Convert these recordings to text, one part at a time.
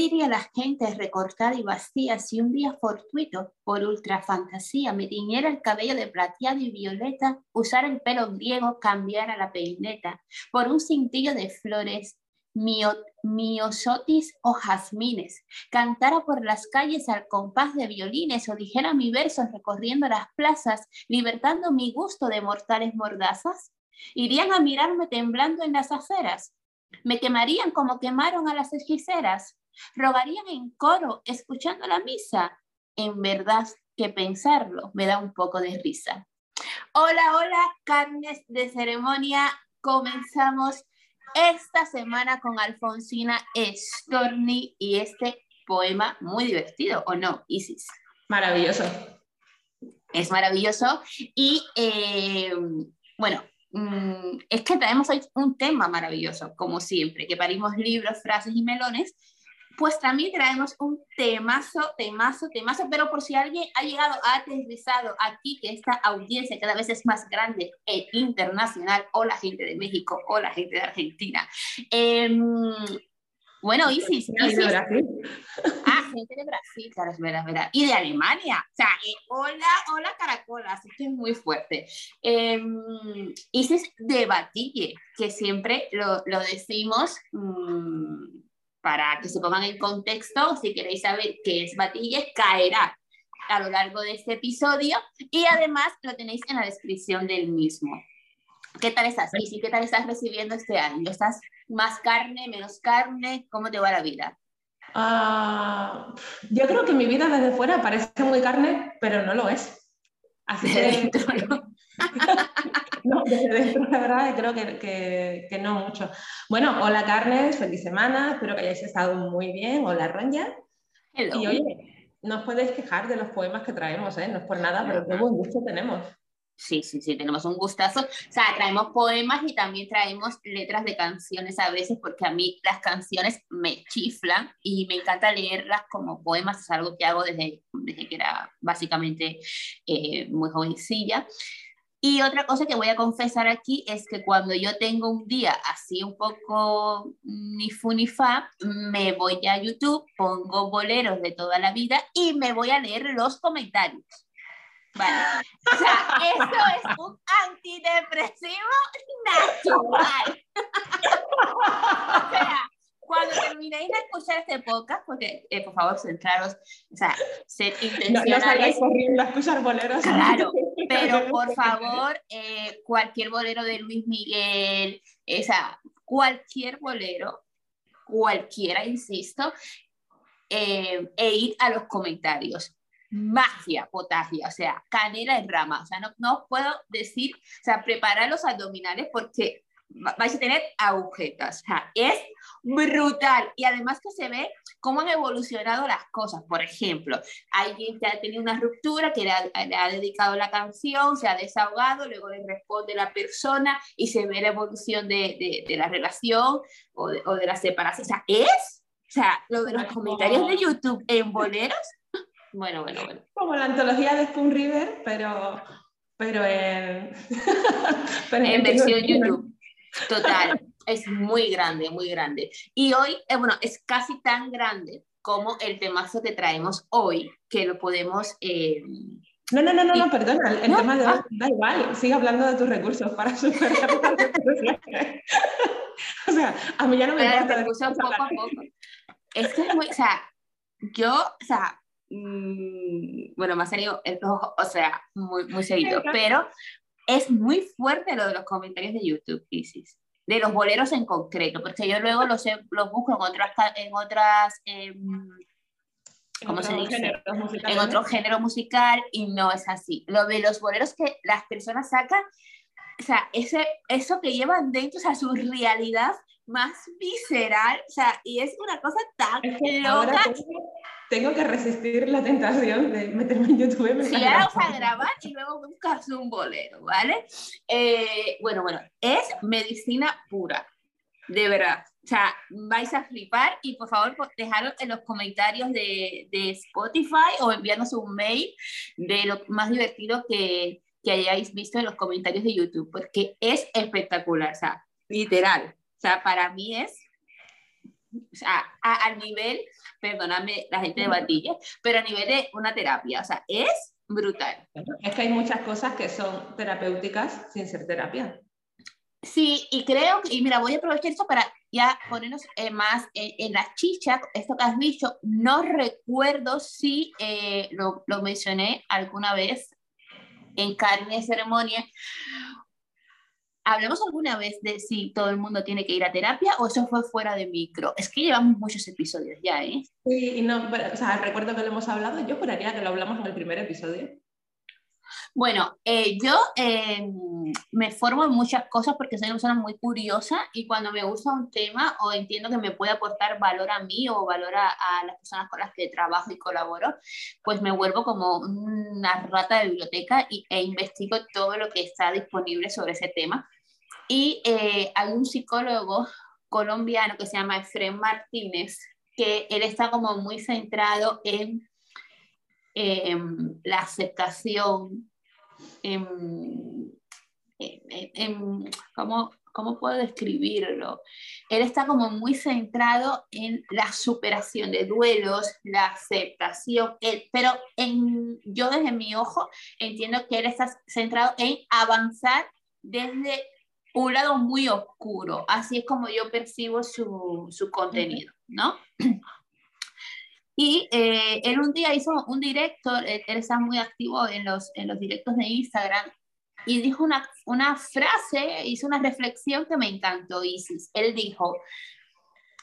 diría la gente recortada y vacía si un día fortuito, por ultra fantasía, me tiñera el cabello de plateado y violeta, usar el pelo griego, cambiara la peineta, por un cintillo de flores, miosotis o jazmines, cantara por las calles al compás de violines o dijera mi verso recorriendo las plazas, libertando mi gusto de mortales mordazas? ¿Irían a mirarme temblando en las aceras? ¿Me quemarían como quemaron a las hechiceras? ¿Rogarían en coro escuchando la misa? En verdad que pensarlo me da un poco de risa. Hola, hola, carnes de ceremonia. Comenzamos esta semana con Alfonsina Storni y este poema muy divertido, ¿o no, Isis? Maravilloso. Es maravilloso. Y eh, bueno, mm, es que traemos hoy un tema maravilloso, como siempre, que parimos libros, frases y melones pues también traemos un temazo, temazo, temazo, pero por si alguien ha llegado, ha aterrizado aquí, que esta audiencia cada vez es más grande e internacional, o la gente de México, o la gente de Argentina. Em, bueno, Isis. Isis. de Brasil. Ah, gente de Brasil, claro, es verdad, verdad. Y de Alemania. O sea, eh, hola, hola Caracola, así que es muy fuerte. Eh, Isis de Batille, que siempre lo, lo decimos. Mm, para que se pongan en contexto, si queréis saber qué es Batille, caerá a lo largo de este episodio y además lo tenéis en la descripción del mismo. ¿Qué tal estás, ¿Y ¿Qué tal estás recibiendo este año? ¿Estás más carne, menos carne? ¿Cómo te va la vida? Ah, yo creo que mi vida desde fuera parece muy carne, pero no lo es. Así que... no, desde dentro, la verdad, creo que, que, no mucho. Bueno, hola Carnes, feliz semana, espero que hayáis estado muy bien. Hola Ronja. Y oye, no os podéis quejar de los poemas que traemos, ¿eh? no es por nada, pero qué buen gusto tenemos. Sí, sí, sí, tenemos un gustazo. O sea, traemos poemas y también traemos letras de canciones a veces, porque a mí las canciones me chiflan y me encanta leerlas como poemas, es algo que hago desde, desde que era básicamente eh, muy jovencilla. Y otra cosa que voy a confesar aquí es que cuando yo tengo un día así un poco ni fu ni fa, me voy a YouTube, pongo boleros de toda la vida y me voy a leer los comentarios. Vale. O sea, eso es un antidepresivo natural. o sea, cuando terminéis de escuchar este podcast, porque eh, por favor centraros, o sea, ser intencionales. No, corriendo a escuchar boleros. Claro, pero por favor, eh, cualquier bolero de Luis Miguel, o sea, cualquier bolero, cualquiera, insisto, eh, e ir a los comentarios. Magia, potagia, o sea, canela en rama. O sea, no, no puedo decir, o sea, preparar los abdominales porque vais a tener agujetas. O sea, es brutal. Y además que se ve cómo han evolucionado las cosas. Por ejemplo, alguien que ha tenido una ruptura, que le ha, dedicado la canción, se ha desahogado, luego le responde la persona y se ve la evolución de, de, la relación o de, o de, la separación. O sea, es, o sea, lo de los comentarios de YouTube en boleros. Bueno, bueno, bueno. Como la antología de Spoon River, pero, pero en, pero en versión YouTube. Total, es muy grande, muy grande. Y hoy, eh, bueno, es casi tan grande como el temazo que traemos hoy, que lo podemos... Eh, no, no, no, no, no, perdona, el tema de hoy ah. da igual, sigue hablando de tus recursos para superar. o sea, a mí ya no me importa. poco a poco. Es que es muy, o sea, yo, o sea, mmm, bueno, más serio, o sea, muy, muy seguido, pero es muy fuerte lo de los comentarios de YouTube, Isis, de los boleros en concreto, porque yo luego los, los busco en otras, en otras em, ¿cómo se dice? En otro género musical y no es así. Lo de los boleros que las personas sacan, o sea, ese, eso que llevan dentro, o sea, su realidad más visceral, o sea, y es una cosa tan loca tengo que resistir la tentación de meterme en YouTube. Sí, ahora vas a grabar y luego buscas un bolero, ¿vale? Eh, bueno, bueno, es medicina pura, de verdad. O sea, vais a flipar y por favor dejadlo en los comentarios de, de Spotify o enviarnos un mail de lo más divertido que, que hayáis visto en los comentarios de YouTube, porque es espectacular, o sea, literal. O sea, para mí es o sea, a, nivel, perdóname la gente de Batilla, pero a nivel de una terapia, o sea, es brutal. Es que hay muchas cosas que son terapéuticas sin ser terapia. Sí, y creo que, y mira, voy a aprovechar esto para ya ponernos eh, más en la chicha, esto que has dicho, no recuerdo si eh, lo, lo, mencioné alguna vez en carne de ceremonia. ¿Hablamos alguna vez de si todo el mundo tiene que ir a terapia o eso fue fuera de micro? Es que llevamos muchos episodios ya, ¿eh? Sí, no, o sea, recuerdo que lo hemos hablado, yo juraría que lo hablamos en el primer episodio. Bueno, eh, yo em, me formo en muchas cosas porque soy una persona muy curiosa y cuando me gusta un tema o entiendo que me puede aportar valor a mí o valor a, las personas con las que trabajo y colaboro, pues me vuelvo como una rata de biblioteca y, e investigo todo lo que está disponible sobre ese tema. Y eh, hay un psicólogo colombiano que se llama Efren Martínez, que él está como muy centrado en la aceptación, en, ¿cómo, ¿cómo, puedo describirlo? Él está como muy centrado en la superación de duelos, la aceptación, pero en, yo desde mi ojo entiendo que él está centrado en avanzar desde un lado muy oscuro, así es como yo percibo su, su contenido, ¿no? Y eh, él un día hizo un directo, él, está muy activo en los, en los directos de Instagram, y dijo una, una frase, hizo una reflexión que me encantó, Isis. Él dijo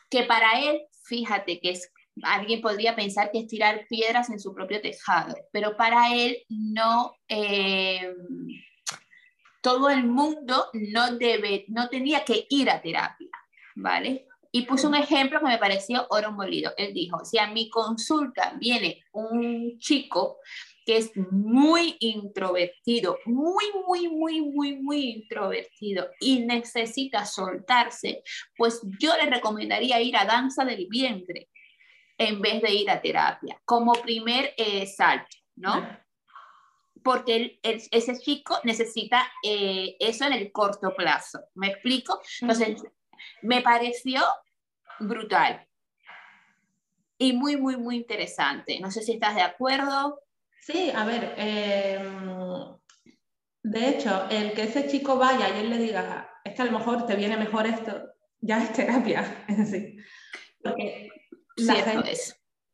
que para él, fíjate que es, alguien podría pensar que es tirar piedras en su propio tejado, pero para él no, eh, todo el mundo no, debe, no tenía que ir a terapia, ¿vale? Y puso un ejemplo que me pareció oro molido. Él dijo, si a mi consulta viene un chico que es muy introvertido, muy, muy, muy, muy, muy introvertido y necesita soltarse, pues yo le recomendaría ir a danza del vientre en vez de ir a terapia, como primer eh, salto, ¿no? Porque ese chico necesita eh, eso en el corto plazo. ¿Me explico? Entonces, me pareció brutal y muy, muy, muy interesante. No sé si estás de acuerdo. Sí, a ver, em, de hecho, el que ese chico vaya y él le diga, es que a lo mejor te viene mejor esto, ya es terapia en sí. Porque la gente,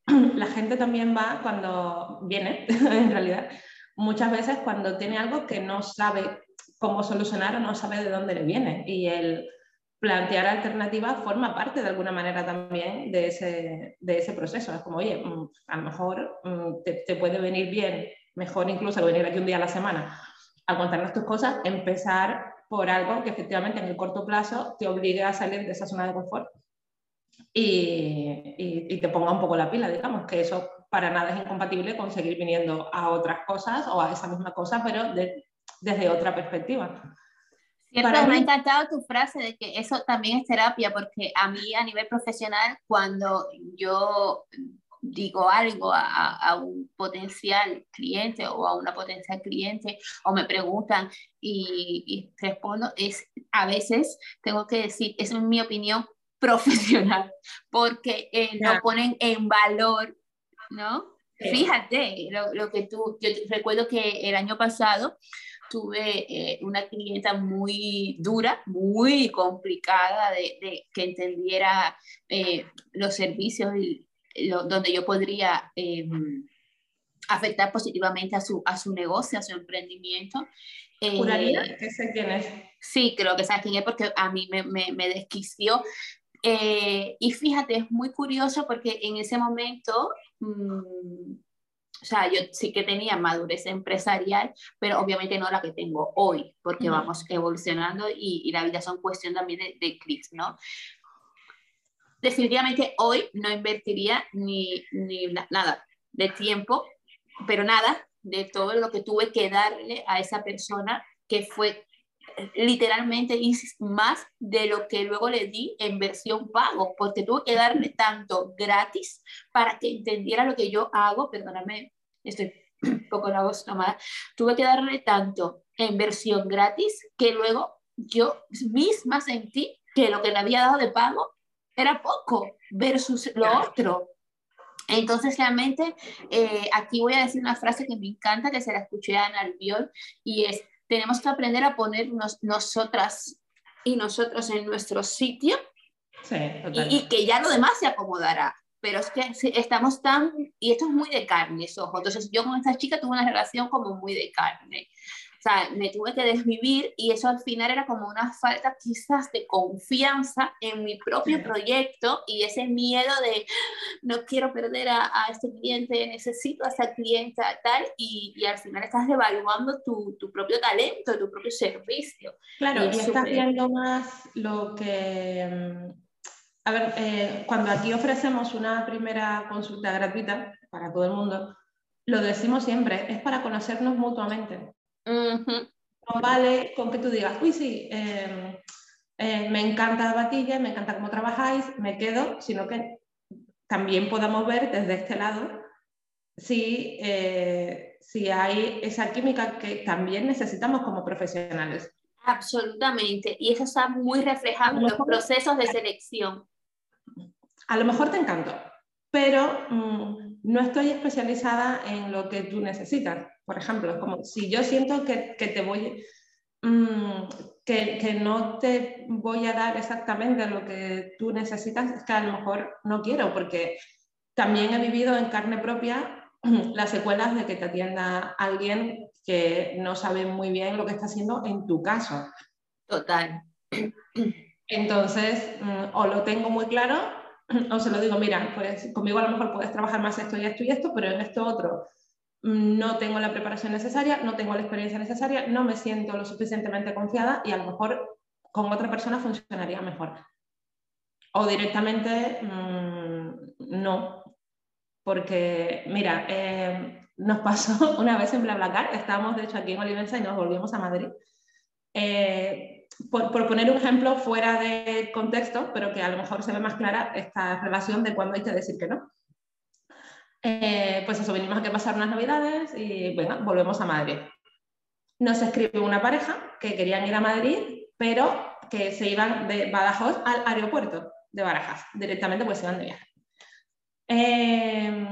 la gente también va cuando viene, en realidad, muchas veces cuando tiene algo que no sabe cómo solucionar o no sabe de dónde le viene. Y el plantear alternativas forma parte de alguna manera también de ese, de ese proceso. Es como, oye, mm, a lo mejor mm, te, te, puede venir bien, mejor incluso venir aquí un día a la semana a contarnos tus cosas, empezar por algo que efectivamente en el corto plazo te obligue a salir de esa zona de confort y, y, te ponga un poco la pila, digamos, que eso para nada es incompatible con seguir viniendo a otras cosas o a esa misma cosa, pero desde otra perspectiva. Siempre me ha encantado tu frase de que eso también es terapia, porque a mí a nivel profesional, cuando yo digo algo a, a, un potencial cliente o a una potencial cliente o me preguntan y, y, respondo, es a veces tengo que decir, es mi opinión profesional, porque eh, no ponen en valor, ¿no? Fíjate lo, lo, que tú, yo recuerdo que el año pasado tuve eh, una clienta muy dura, muy complicada, de, que entendiera eh, los servicios y donde yo podría em, afectar positivamente a su, a su negocio, a su emprendimiento. ¿Juraría eh, que sé quién es? Sí, creo que sabes quién es porque a mí me, me, me desquició. y fíjate, es muy curioso porque en ese momento mm, o sea, yo sí que tenía madurez empresarial, pero obviamente no la que tengo hoy, porque vamos evolucionando y, y, la vida son cuestión también de, de clics, ¿no? Definitivamente hoy no invertiría ni, ni nada de tiempo, pero nada de todo lo que tuve que darle a esa persona que fue literalmente más de lo que luego le di en versión pago, porque tuve que darle tanto gratis para que entendiera lo que yo hago, perdóname, estoy un poco la voz tomada, tuve que darle tanto en versión gratis que luego yo misma sentí que lo que le había dado de pago era poco versus lo otro. Entonces, realmente, eh, aquí voy a decir una frase que me encanta, que se la escuché a Ana Albiol, y es, tenemos que aprender a ponernos nosotras y nosotros en nuestro sitio sí, y, y, que ya lo demás se acomodará. Pero es que estamos tan, y esto es muy de carne, ojo. Entonces yo con esta chica tuve una relación como muy de carne. O sea, me tuve que desvivir y eso al final era como una falta quizás de confianza en mi propio proyecto y ese miedo de no quiero perder a, a este cliente, necesito a esa clienta tal y, y al final estás devaluando tu, tu, propio talento, tu propio servicio. Claro, y, y estás viendo más lo que... A ver, eh, cuando aquí ofrecemos una primera consulta gratuita para todo el mundo, lo decimos siempre, es para conocernos mutuamente. No vale con que tú digas, uy, sí, em, eh, me encanta Batilla, me encanta cómo trabajáis, me quedo, sino que también podamos ver desde este lado si, eh, si hay esa química que también necesitamos como profesionales. Absolutamente, y eso está muy reflejado en los procesos de selección. A lo mejor te encanto, pero mm, no estoy especializada en lo que tú necesitas. Por ejemplo, como si yo siento que, que te voy, mmm, que, que, no te voy a dar exactamente lo que tú necesitas, es que a lo mejor no quiero, porque también he vivido en carne propia las secuelas de que te atienda alguien que no sabe muy bien lo que está haciendo en tu caso. Total. Entonces, mmm, o lo tengo muy claro, o se lo digo, mira, pues conmigo a lo mejor puedes trabajar más esto y esto y esto, pero en esto otro no tengo la preparación necesaria, no tengo la experiencia necesaria, no me siento lo suficientemente confiada y a lo mejor con otra persona funcionaría mejor. O directamente mmm, no, porque mira, eh, nos pasó una vez en BlaBlaCar, estábamos de hecho aquí en Olivenza y nos volvimos a Madrid. Eh, por, por, poner un ejemplo fuera de contexto, pero que a lo mejor se ve más clara esta relación de cuándo hay que decir que no. Eh, pues eso, venimos a que pasar unas navidades y bueno, volvemos a Madrid. Nos escribe una pareja que querían ir a Madrid, pero que se iban de Badajoz al aeropuerto de Barajas, directamente pues se iban de viaje. Eh,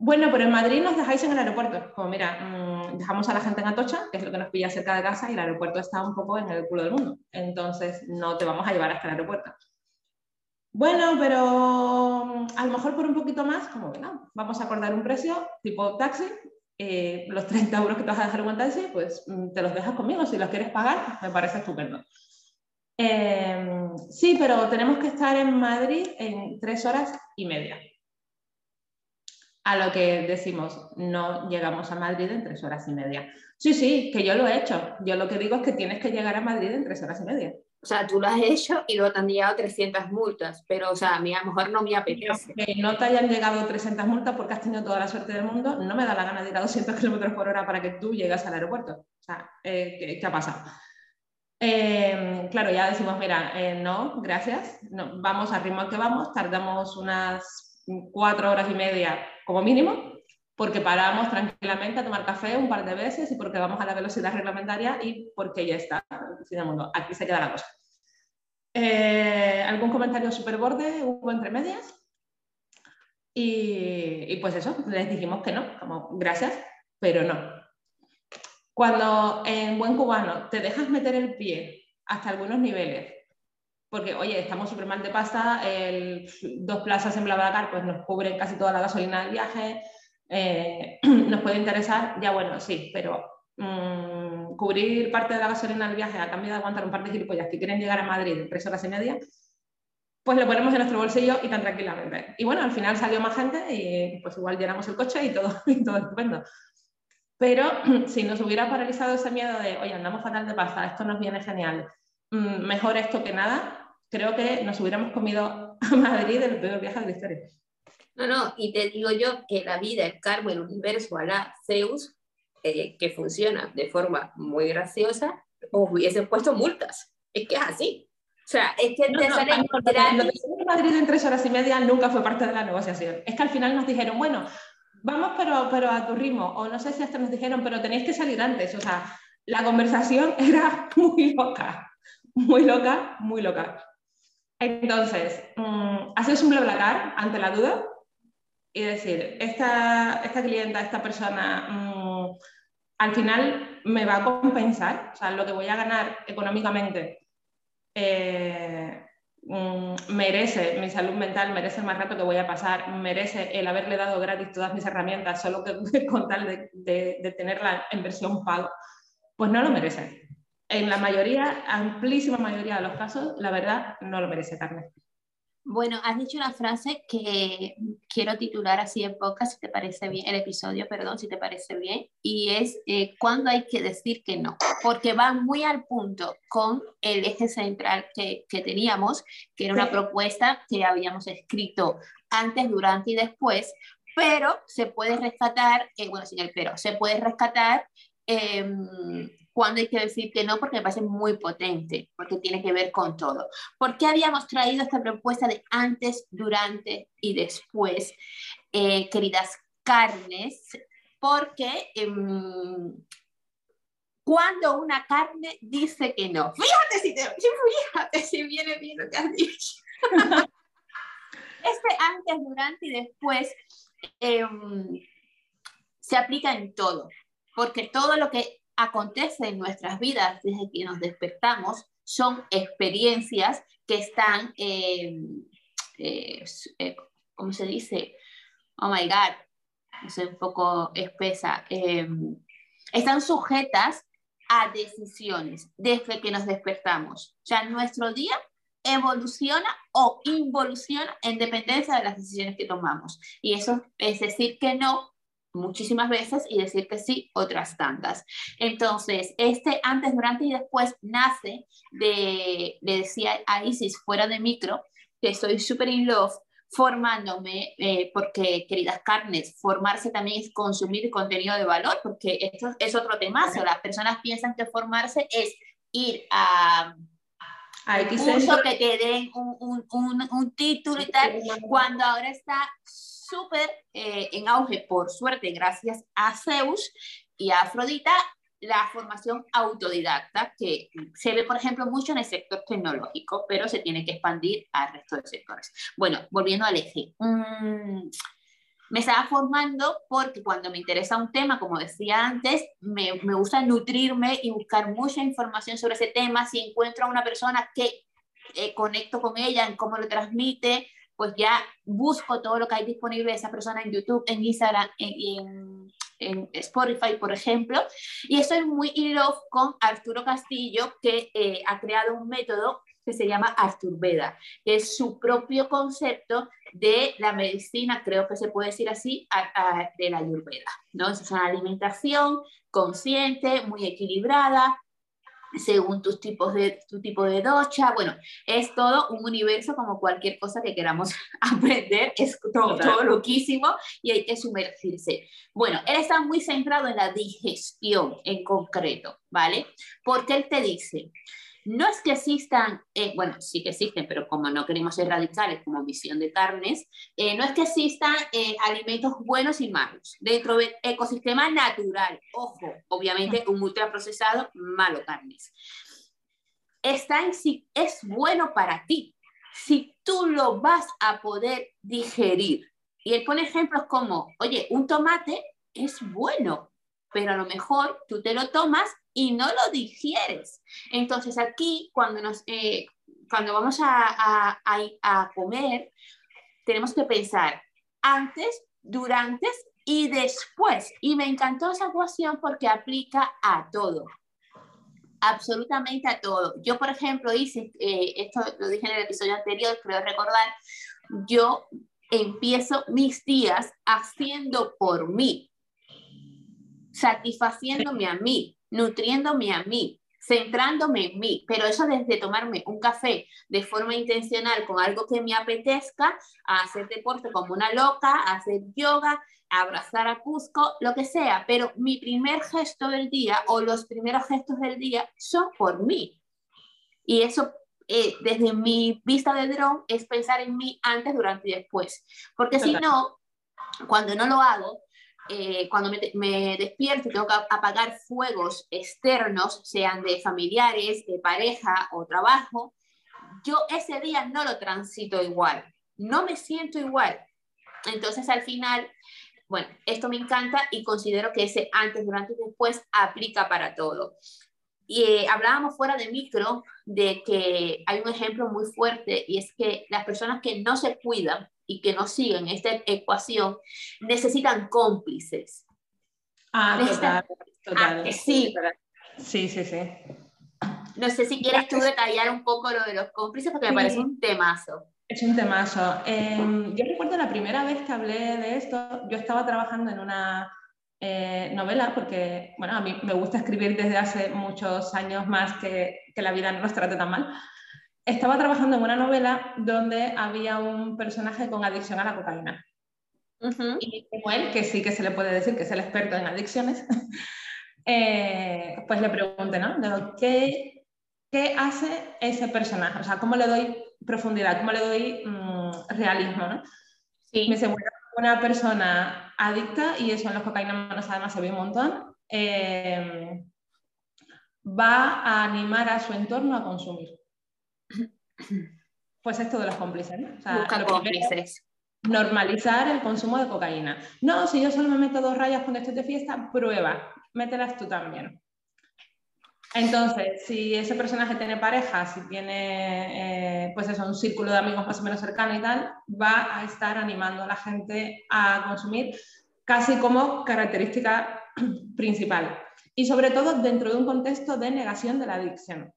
bueno, pero en Madrid nos dejáis en el aeropuerto. Como mira, mmm, dejamos a la gente en Atocha, que es lo que nos pilla cerca de casa, y el aeropuerto está un poco en el culo del mundo. Entonces no te vamos a llevar hasta el aeropuerto. Bueno, pero mm, a lo mejor por un poquito más, como que no, vamos a acordar un precio tipo taxi, eh, los 30 euros que te vas a dejar en un taxi, pues mm, te los dejas conmigo, si los quieres pagar, me parece estupendo. Eh, sí, pero tenemos que estar en Madrid en tres horas y media. A lo que decimos, no llegamos a Madrid en tres horas y media. Sí, sí, que yo lo he hecho. Yo lo que digo es que tienes que llegar a Madrid en tres horas y media. O sea, tú lo has hecho y luego te han llegado 300 multas, pero, o sea, a mí a lo mejor no me apetece. Que no te hayan llegado 300 multas porque has tenido toda la suerte del mundo, no me da la gana de ir a 200 kilómetros por hora para que tú llegues al aeropuerto. O sea, eh, ¿qué, ¿qué, ha pasado? Eh, claro, ya decimos, mira, eh, no, gracias, no, vamos al ritmo al que vamos, tardamos unas cuatro horas y media como mínimo, porque paramos tranquilamente a tomar café un par de veces y porque vamos a la velocidad reglamentaria y porque ya está. Mundo. Aquí se queda la cosa. Eh, ¿Algún comentario súper borde hubo entre medias? Y, y, pues eso, les dijimos que no, como gracias, pero no. Cuando en buen cubano te dejas meter el pie hasta algunos niveles, porque oye, estamos súper mal de pasta, dos plazas en BlaBlaCar pues nos cubren casi toda la gasolina del viaje, eh, nos puede interesar, ya bueno, sí, pero mmm, cubrir parte de la gasolina del viaje a cambio de aguantar un par de gilipollas que quieren llegar a Madrid en tres horas y media, pues lo ponemos en nuestro bolsillo y tan tranquilamente. Y bueno, al final salió más gente y pues igual llenamos el coche y todo, y todo estupendo. Pero si nos hubiera paralizado ese miedo de, oye, andamos fatal de pasta, esto nos viene genial, mmm, mejor esto que nada, creo que nos hubiéramos comido a Madrid el peor viaje de la historia. No, no, y te digo yo que la vida, el karma, el universo, la Zeus, eh, que funciona de forma muy graciosa, os hubiesen puesto multas. Es que es así. O sea, es que no, te no, sale no, Lo de Madrid en tres horas y media nunca fue parte de la negociación. Es que al final nos dijeron, bueno, vamos pero, pero a tu ritmo. O no sé si hasta nos dijeron, pero tenéis que salir antes. O sea, la conversación era muy loca. Muy loca, muy loca. Entonces, um, hacer un BlaBlaCar ante la duda y decir, esta, esta clienta, esta persona, mm, al final me va a compensar, o sea, lo que voy a ganar económicamente eh, mm, merece mi salud mental, merece el más rato que voy a pasar, merece el haberle dado gratis todas mis herramientas solo que, con tal de, de tenerla en versión pago, pues no lo merece. En la mayoría, amplísima mayoría de los casos, la verdad, no lo merece carne. Bueno, has dicho una frase que quiero titular así en poca, si te parece bien, el episodio, perdón, si te parece bien, y es eh, cuando hay que decir que no, porque va muy al punto con el eje central que, que teníamos, que era una propuesta que habíamos escrito antes, durante y después, pero se puede rescatar, eh, bueno, sin el pero, se puede rescatar eh, cuando hay que decir que no, porque me parece muy potente, porque tiene que ver con todo. ¿Por qué habíamos traído esta propuesta de antes, durante y después, eh, queridas carnes? Porque em, cuando una carne dice que no, fíjate si, te, fíjate si viene bien lo que has dicho. este antes, durante y después em, se aplica en todo, porque todo lo que acontece en nuestras vidas desde que nos despertamos son experiencias que están, eh, eh, eh, ¿cómo se dice? Oh my God, es un poco espesa. están sujetas a decisiones desde que nos despertamos. O sea, nuestro día evoluciona o involuciona en dependencia de las decisiones que tomamos. Y eso es decir que no muchísimas veces y decir que sí otras tantas. Entonces, este antes, durante y después nace de, le decía a Isis fuera de micro, que estoy súper in love formándome, eh, porque queridas carnes, formarse también es consumir contenido de valor, porque esto es otro tema. Las personas piensan que formarse es ir a curso que te den un, un, un, un título y tal, cuando ahora está súper eh, en auge, por suerte, gracias a Zeus y a Afrodita, la formación autodidacta, que se ve, por ejemplo, mucho en el sector tecnológico, pero se tiene que expandir al resto de sectores. Bueno, volviendo al eje. Mm, me estaba formando porque cuando me interesa un tema, como decía antes, me, me, gusta nutrirme y buscar mucha información sobre ese tema. Si encuentro a una persona que eh, conecto con ella en cómo lo transmite, pues ya busco todo lo que hay disponible de esa persona en YouTube, en Instagram y en, en, Spotify, por ejemplo. Y estoy muy in love con Arturo Castillo, que eh, ha creado un método que se llama Veda, que es su propio concepto de la medicina, creo que se puede decir así, de la Ayurveda. ¿no? Es una alimentación consciente, muy equilibrada, según tus tipos de, tu tipo de docha. Bueno, es todo un universo como cualquier cosa que queramos aprender, es todo, todo loquísimo y hay que sumergirse. Bueno, él está muy centrado en la digestión en concreto, ¿vale? Porque él te dice, no es que existan, eh, bueno, sí que existen, pero como no queremos ser radicales como visión de carnes, eh, no es que existan eh, alimentos buenos y malos dentro del ecosistema natural. Ojo, obviamente un ultraprocesado, malo carnes. Está en sí, es bueno para ti si tú lo vas a poder digerir. Y él pone ejemplos como, oye, un tomate es bueno, pero a lo mejor tú te lo tomas y no lo digieres. Entonces aquí, cuando, nos, eh, cuando vamos a, a, comer, tenemos que pensar antes, durante y después. Y me encantó esa ecuación porque aplica a todo. Absolutamente a todo. Yo, por ejemplo, hice, eh, esto lo dije en el episodio anterior, creo recordar, yo empiezo mis días haciendo por mí, satisfaciéndome a mí, nutriéndome a mí, centrándome en mí, pero eso desde tomarme un café de forma intencional con algo que me apetezca, a hacer deporte como una loca, a hacer yoga, a abrazar a Cusco, lo que sea, pero mi primer gesto del día o los primeros gestos del día son por mí. Y eso eh, desde mi vista de dron es pensar en mí antes, durante y después, porque si no, cuando no lo hago, eh, cuando me, despierto y tengo que apagar fuegos externos, sean de familiares, de pareja o trabajo, yo ese día no lo transito igual, no me siento igual. Entonces al final, bueno, esto me encanta y considero que ese antes, durante y después aplica para todo. Y eh, hablábamos fuera de micro de que hay un ejemplo muy fuerte y es que las personas que no se cuidan y que no siguen esta ecuación necesitan cómplices. Ah, total, total. Ah, sí. Sí, sí, sí. No sé si quieres tú detallar un poco lo de los cómplices porque me parece un temazo. Es un temazo. Em, yo recuerdo la primera vez que hablé de esto, yo estaba trabajando en una eh, novela, porque bueno, a mí me gusta escribir desde hace muchos años más que, que la vida no nos trate tan mal. Estaba trabajando en una novela donde había un personaje con adicción a la cocaína. Y como él, que sí que se le puede decir que es el experto en adicciones, eh, pues le pregunté, ¿no? ¿qué, ¿Qué hace ese personaje? O sea, ¿cómo le doy profundidad? ¿Cómo le doy mm, realismo? ¿no? Sí. Me dice, una persona adicta, y eso en los cocaínas además se ve un montón, eh, va a animar a su entorno a consumir. Pues esto de los cómplices, ¿no? Busca cómplices. Normalizar el consumo de cocaína. No, si yo solo me meto dos rayas cuando estoy de fiesta, prueba, mételas tú también. Entonces, si ese personaje tiene pareja, si tiene eh, pues eso, un círculo de amigos más o menos cercano y tal, va a estar animando a la gente a consumir casi como característica principal. Y sobre todo dentro de un contexto de negación de la adicción.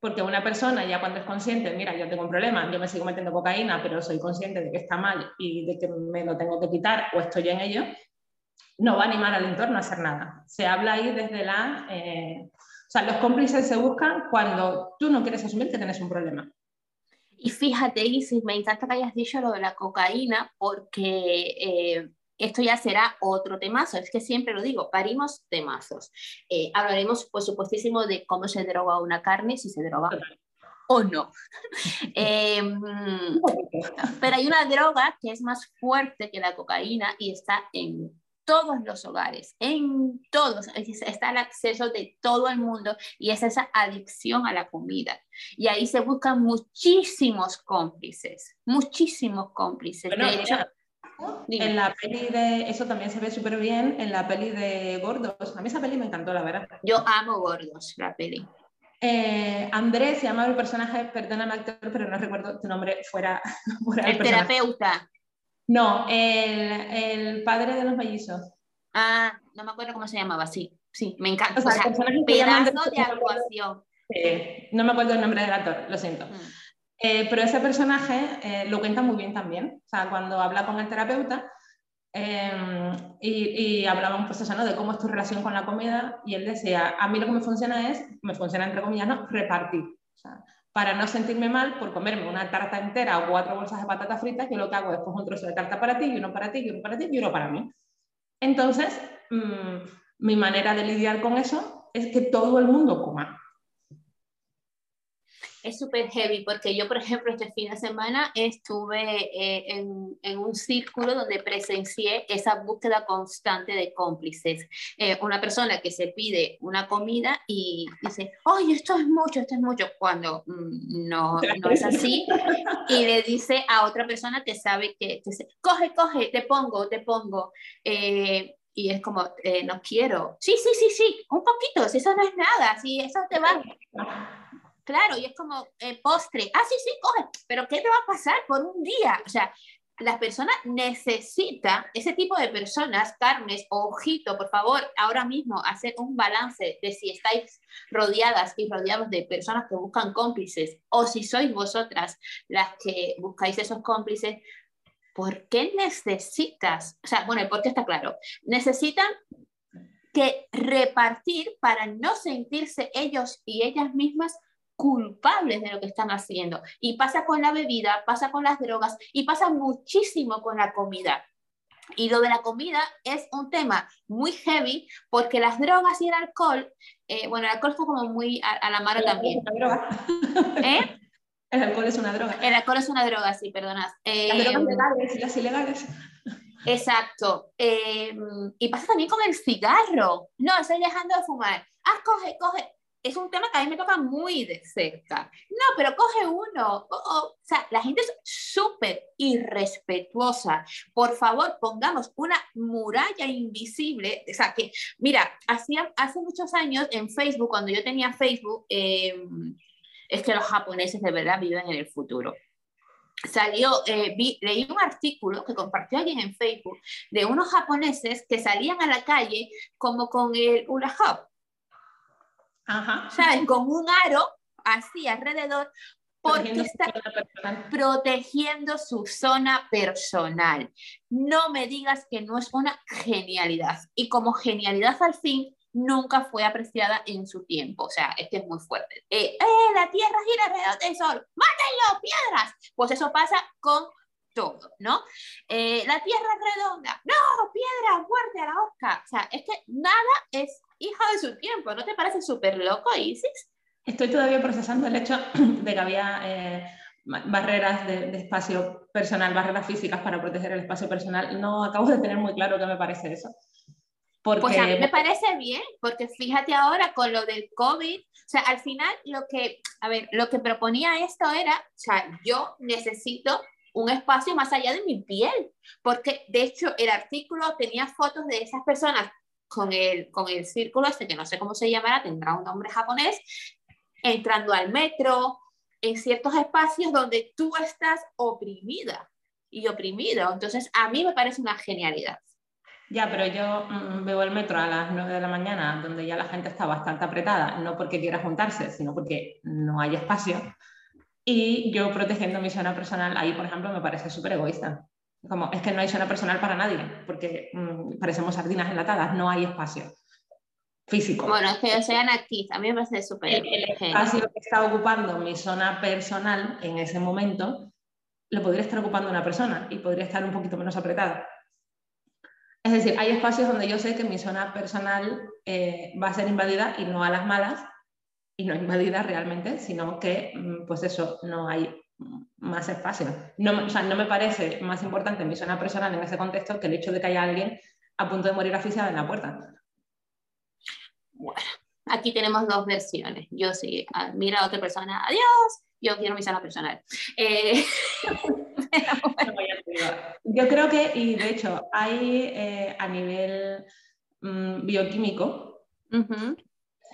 Porque una persona ya cuando es consciente, mira, yo tengo un problema, yo me sigo metiendo cocaína, pero soy consciente de que está mal y de que me lo tengo que quitar o estoy en ello, no va a animar al entorno a hacer nada. Se habla ahí desde la... Eh, o sea, los cómplices se buscan cuando tú no quieres asumir que tienes un problema. Y fíjate, Isis, me encanta que hayas dicho lo de la cocaína porque eh, esto ya será otro temazo. Es que siempre lo digo, parimos temazos. Eh, hablaremos, por supuestísimo, de cómo se droga una carne, si se droga o no. Em, pero hay una droga que es más fuerte que la cocaína y está en todos los hogares, en todos, está el acceso de todo el mundo y es esa adicción a la comida. Y ahí se buscan muchísimos cómplices, muchísimos cómplices. de hecho, en la peli de, eso también se ve súper bien en la peli de Gordos. A mí esa peli me encantó, la verdad. Yo amo Gordos, la peli. Eh, Andrés se llama el personaje, perdóname actor, pero no recuerdo tu nombre fuera, el terapeuta. No, el, padre de los mellizos. Ah, no me acuerdo cómo se llamaba, sí, sí, me encanta. O sea, pedazo de actuación. no me acuerdo el nombre del actor, lo siento. Mm. Eh, pero ese personaje eh, lo cuenta muy bien también. O sea, cuando habla con el terapeuta em, y, y hablaban pues eso, ¿no? de cómo es tu relación con la comida y él decía, a mí lo que me funciona es, me funciona entre comillas, ¿no? repartir. O sea, para no sentirme mal por comerme una tarta entera o cuatro bolsas de patatas fritas, yo lo que hago es pues, un trozo de tarta para ti, y uno para ti, y uno para ti, y uno para mí. Entonces, mm, mi manera de lidiar con eso es que todo el mundo coma es súper heavy porque yo, por ejemplo, este fin de semana estuve eh, en, en, un círculo donde presencié esa búsqueda constante de cómplices. Eh, una persona que se pide una comida y dice, oye, esto es mucho, esto es mucho, cuando mm, no, no es así. Y le dice a otra persona que sabe que, dice, coge, coge, te pongo, te pongo. Eh, y es como, no quiero. Sí, sí, sí, sí, un poquito, si eso no es nada, si eso te va. Claro, y es como eh, postre. Ah, sí, sí, coge, pero ¿qué te va a pasar por un día? O sea, las personas necesitan, ese tipo de personas, carnes, ojito, por favor, ahora mismo hacer un balance de si estáis rodeadas y rodeados de personas que buscan cómplices o si sois vosotras las que buscáis esos cómplices, ¿por qué necesitas? O sea, bueno, el por qué está claro. Necesitan que repartir para no sentirse ellos y ellas mismas culpables de lo que están haciendo. Y pasa con la bebida, pasa con las drogas y pasa muchísimo con la comida. Y lo de la comida es un tema muy heavy porque las drogas y el alcohol, eh, bueno, el alcohol está como muy a, la mano también. ¿Eh? El alcohol es una droga. El alcohol es una droga, sí, perdonad. Eh, las drogas legales y las ilegales. Exacto. y pasa también con el cigarro. No, estoy dejando de fumar. Ah, coge, coge es un tema que a mí me toca muy de cerca. No, pero coge uno. O sea, la gente es súper irrespetuosa. Por favor, pongamos una muralla invisible. O sea, que, mira, hacía, hace muchos años en Facebook, cuando yo tenía Facebook, em, es que los japoneses de verdad viven en el futuro salió, eh, leí un artículo que compartió alguien en Facebook de unos japoneses que salían a la calle como con el hula hoop. Ajá. ¿Saben? Con un aro así alrededor porque está protegiendo su zona personal. No me digas que no es una genialidad. Y como genialidad al fin, nunca fue apreciada en su tiempo. O sea, este es muy fuerte. Eh, ¡Eh, la Tierra gira alrededor del Sol! ¡Mátenlo, piedras! Pues eso pasa con todo, ¿no? Eh, la Tierra es redonda. ¡No, piedra, muerte a la horca! O sea, es que nada es hija de su tiempo. ¿No te parece súper loco, Isis? Estoy todavía procesando el hecho de que había... Eh, barreras de, de, espacio personal, barreras físicas para proteger el espacio personal. No acabo de tener muy claro qué me parece eso. Porque... Pues a mí me parece bien, porque fíjate ahora con lo del COVID, o sea, al final lo que, a ver, lo que proponía esto era, o sea, yo necesito un espacio más allá de mi piel, porque de hecho el artículo tenía fotos de esas personas con el, con el círculo este, que no sé cómo se llamará, tendrá un nombre japonés, entrando al metro, en ciertos espacios donde tú estás oprimida y oprimido. Entonces, a mí me parece una genialidad. Ya, pero yo mm, veo el metro a las 9 de la mañana, donde ya la gente está bastante apretada, no porque quiera juntarse, sino porque no hay espacio. Y yo protegiendo mi zona personal, ahí, por ejemplo, me parece súper egoísta. Como, es que no hay zona personal para nadie, porque mm, parecemos sardinas enlatadas, no hay espacio físico. Bueno, es que sean aquí, a mí me parece súper. El, espacio que está ocupando mi zona personal en ese momento, lo podría estar ocupando una persona y podría estar un poquito menos apretada. Es decir, hay espacios donde yo sé que mi zona personal eh, va a ser invadida y no a las malas, y no invadida realmente, sino que, mm, pues eso, no hay más espacio. No, o sea, no me parece más importante mi zona personal en ese contexto que el hecho de que haya alguien a punto de morir asfixiado en la puerta. Bueno, aquí tenemos dos versiones. Yo sí, mira a otra persona, adiós, yo quiero mi zona personal. Eh, Yo creo que, y de hecho, hay eh, a nivel mm, bioquímico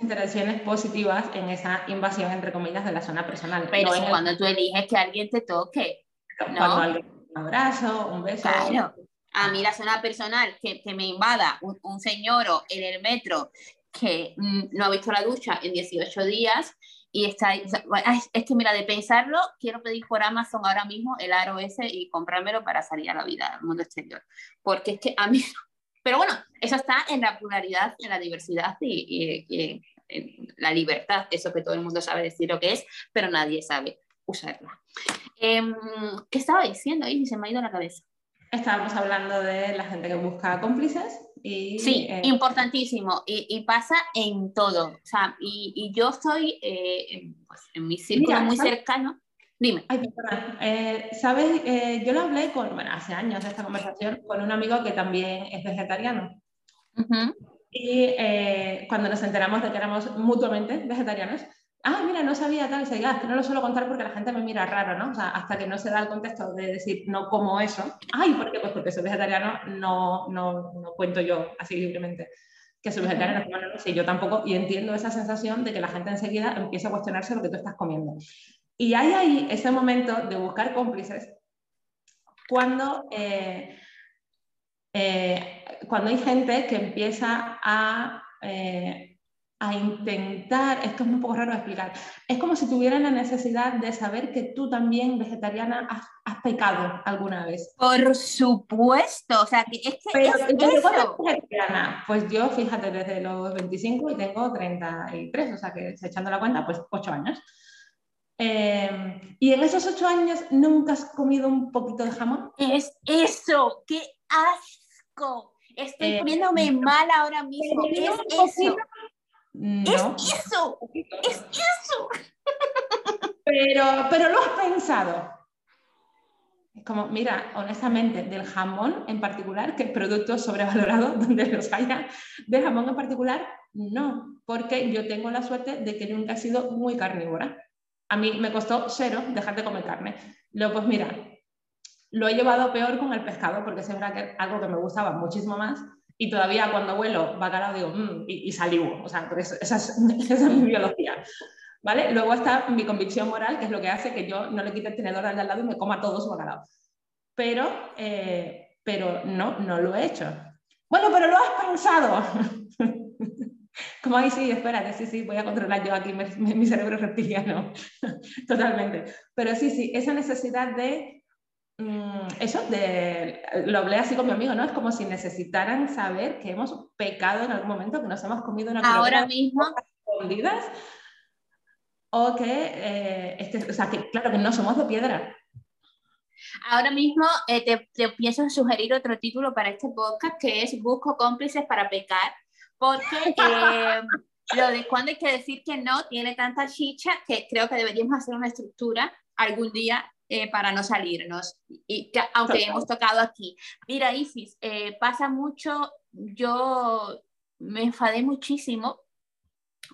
interacciones positivas en esa invasión, entre comillas, de la zona personal. Pero cuando tú eliges que alguien te toque. Cuando alguien un abrazo, un beso. Claro. A mí la zona personal, que, que me invada un, un señor en el metro que mm, no ha visto la ducha en 18 días, y está, es que mira, de pensarlo, quiero pedir por Amazon ahora mismo el aro ese y comprármelo para salir a la vida, al mundo exterior. Porque es que a mí, pero bueno, eso está en la pluralidad, en la diversidad y, en la libertad, eso que todo el mundo sabe decir lo que es, pero nadie sabe usarla. Em, ¿Qué estaba diciendo ahí? Se me ha ido la cabeza. Estábamos hablando de la gente que busca cómplices sí, eh, importantísimo. Y, pasa en todo. O sea, y, yo estoy eh, pues, en mi círculo muy cercano. Dime. Ay, eh, Sabes, yo lo hablé con, bueno, hace años de esta conversación con un amigo que también es vegetariano. Y cuando nos enteramos de que éramos mutuamente vegetarianos, ah, mira, no sabía tal, y se que no lo suelo contar porque la gente me mira raro, ¿no? O sea, hasta que no se da el contexto de decir no como eso. Ay, ¿por qué? Pues porque soy vegetariano, no, no, no cuento yo así libremente que soy vegetariano, no, no sé, yo tampoco, y entiendo esa sensación de que la gente enseguida empieza a cuestionarse lo que tú estás comiendo. Y hay ahí ese momento de buscar cómplices cuando, eh, eh, cuando hay gente que empieza a eh, a intentar, esto es un poco raro de explicar, es como si tuvieran la necesidad de saber que tú también, vegetariana, has, pecado alguna vez. Por supuesto, o sea, que es que Pero, es vegetariana? Pues yo, fíjate, desde los 25 y tengo 33, o sea que echando la cuenta, pues 8 años. Eh, y en esos 8 años nunca has comido un poquito de jamón. Es eso, qué asco. Estoy eh, poniéndome mal ahora mismo. Es eso. No. Es eso, es eso. Pero, pero lo has pensado. Es como, mira, honestamente, del jamón en particular, que productos sobrevalorados donde los haya, del jamón en particular, no, porque yo tengo la suerte de que nunca he sido muy carnívora. A mí me costó cero dejar de comer carne. Luego, pues mira, lo he llevado peor con el pescado, porque es algo que me gustaba muchísimo más. Y todavía cuando vuelo bacalao digo, mmm, y, y, salivo. O sea, es, esa es mi biología. ¿Vale? Luego está mi convicción moral, que es lo que hace que yo no le quite el tenedor al de al lado y me coma todo su bacalao. Pero, eh, pero no, no lo he hecho. Bueno, pero lo has pensado. Como ahí sí, espérate, sí, sí, voy a controlar yo aquí mi, cerebro reptiliano. Totalmente. Pero sí, sí, esa necesidad de mm, eso, de, lo hablé así con mi amigo, ¿no? Es como si necesitaran saber que hemos pecado en algún momento, que nos hemos comido una Ahora mismo. Escondidas, o que, eh, este, o sea, que claro que no somos de piedra. Ahora mismo eh, te, te, pienso sugerir otro título para este podcast que es Busco cómplices para pecar, porque eh, lo de cuando hay que decir que no tiene tanta chicha que creo que deberíamos hacer una estructura algún día para no salirnos, y aunque hemos tocado aquí. Mira, Isis, pasa mucho, yo me enfadé muchísimo